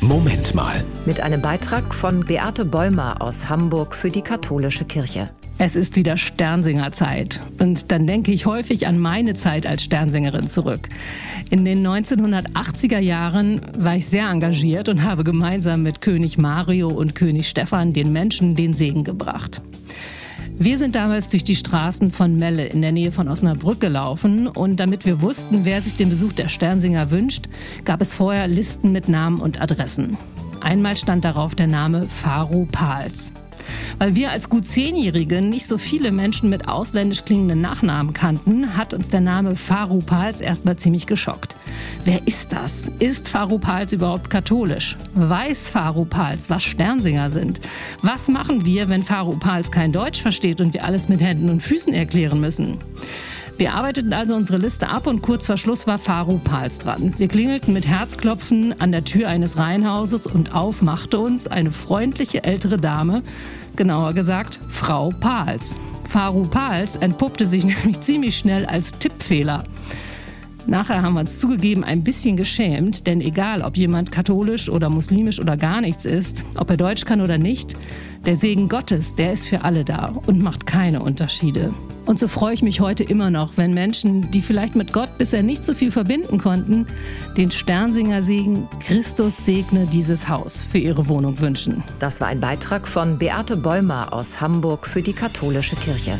Moment mal. Mit einem Beitrag von Beate Bäumer aus Hamburg für die katholische Kirche. Es ist wieder Sternsingerzeit. Und dann denke ich häufig an meine Zeit als Sternsingerin zurück. In den 1980er Jahren war ich sehr engagiert und habe gemeinsam mit König Mario und König Stefan den Menschen den Segen gebracht. Wir sind damals durch die Straßen von Melle in der Nähe von Osnabrück gelaufen und damit wir wussten, wer sich den Besuch der Sternsinger wünscht, gab es vorher Listen mit Namen und Adressen. Einmal stand darauf der Name Faru Pals. Weil wir als gut Zehnjährige nicht so viele Menschen mit ausländisch klingenden Nachnamen kannten, hat uns der Name Faru Pals erstmal ziemlich geschockt. Wer ist das? Ist Faru Pals überhaupt katholisch? Weiß Faru Pals, was Sternsinger sind? Was machen wir, wenn Faru Pals kein Deutsch versteht und wir alles mit Händen und Füßen erklären müssen? Wir arbeiteten also unsere Liste ab und kurz vor Schluss war Faru Pals dran. Wir klingelten mit Herzklopfen an der Tür eines Reihenhauses und auf machte uns eine freundliche ältere Dame, genauer gesagt Frau Pals. Faru Pals entpuppte sich nämlich ziemlich schnell als Tippfehler. Nachher haben wir uns zugegeben ein bisschen geschämt, denn egal, ob jemand katholisch oder muslimisch oder gar nichts ist, ob er Deutsch kann oder nicht, der Segen Gottes, der ist für alle da und macht keine Unterschiede. Und so freue ich mich heute immer noch, wenn Menschen, die vielleicht mit Gott bisher nicht so viel verbinden konnten, den Sternsinger Segen Christus segne dieses Haus für ihre Wohnung wünschen. Das war ein Beitrag von Beate Bäumer aus Hamburg für die katholische Kirche.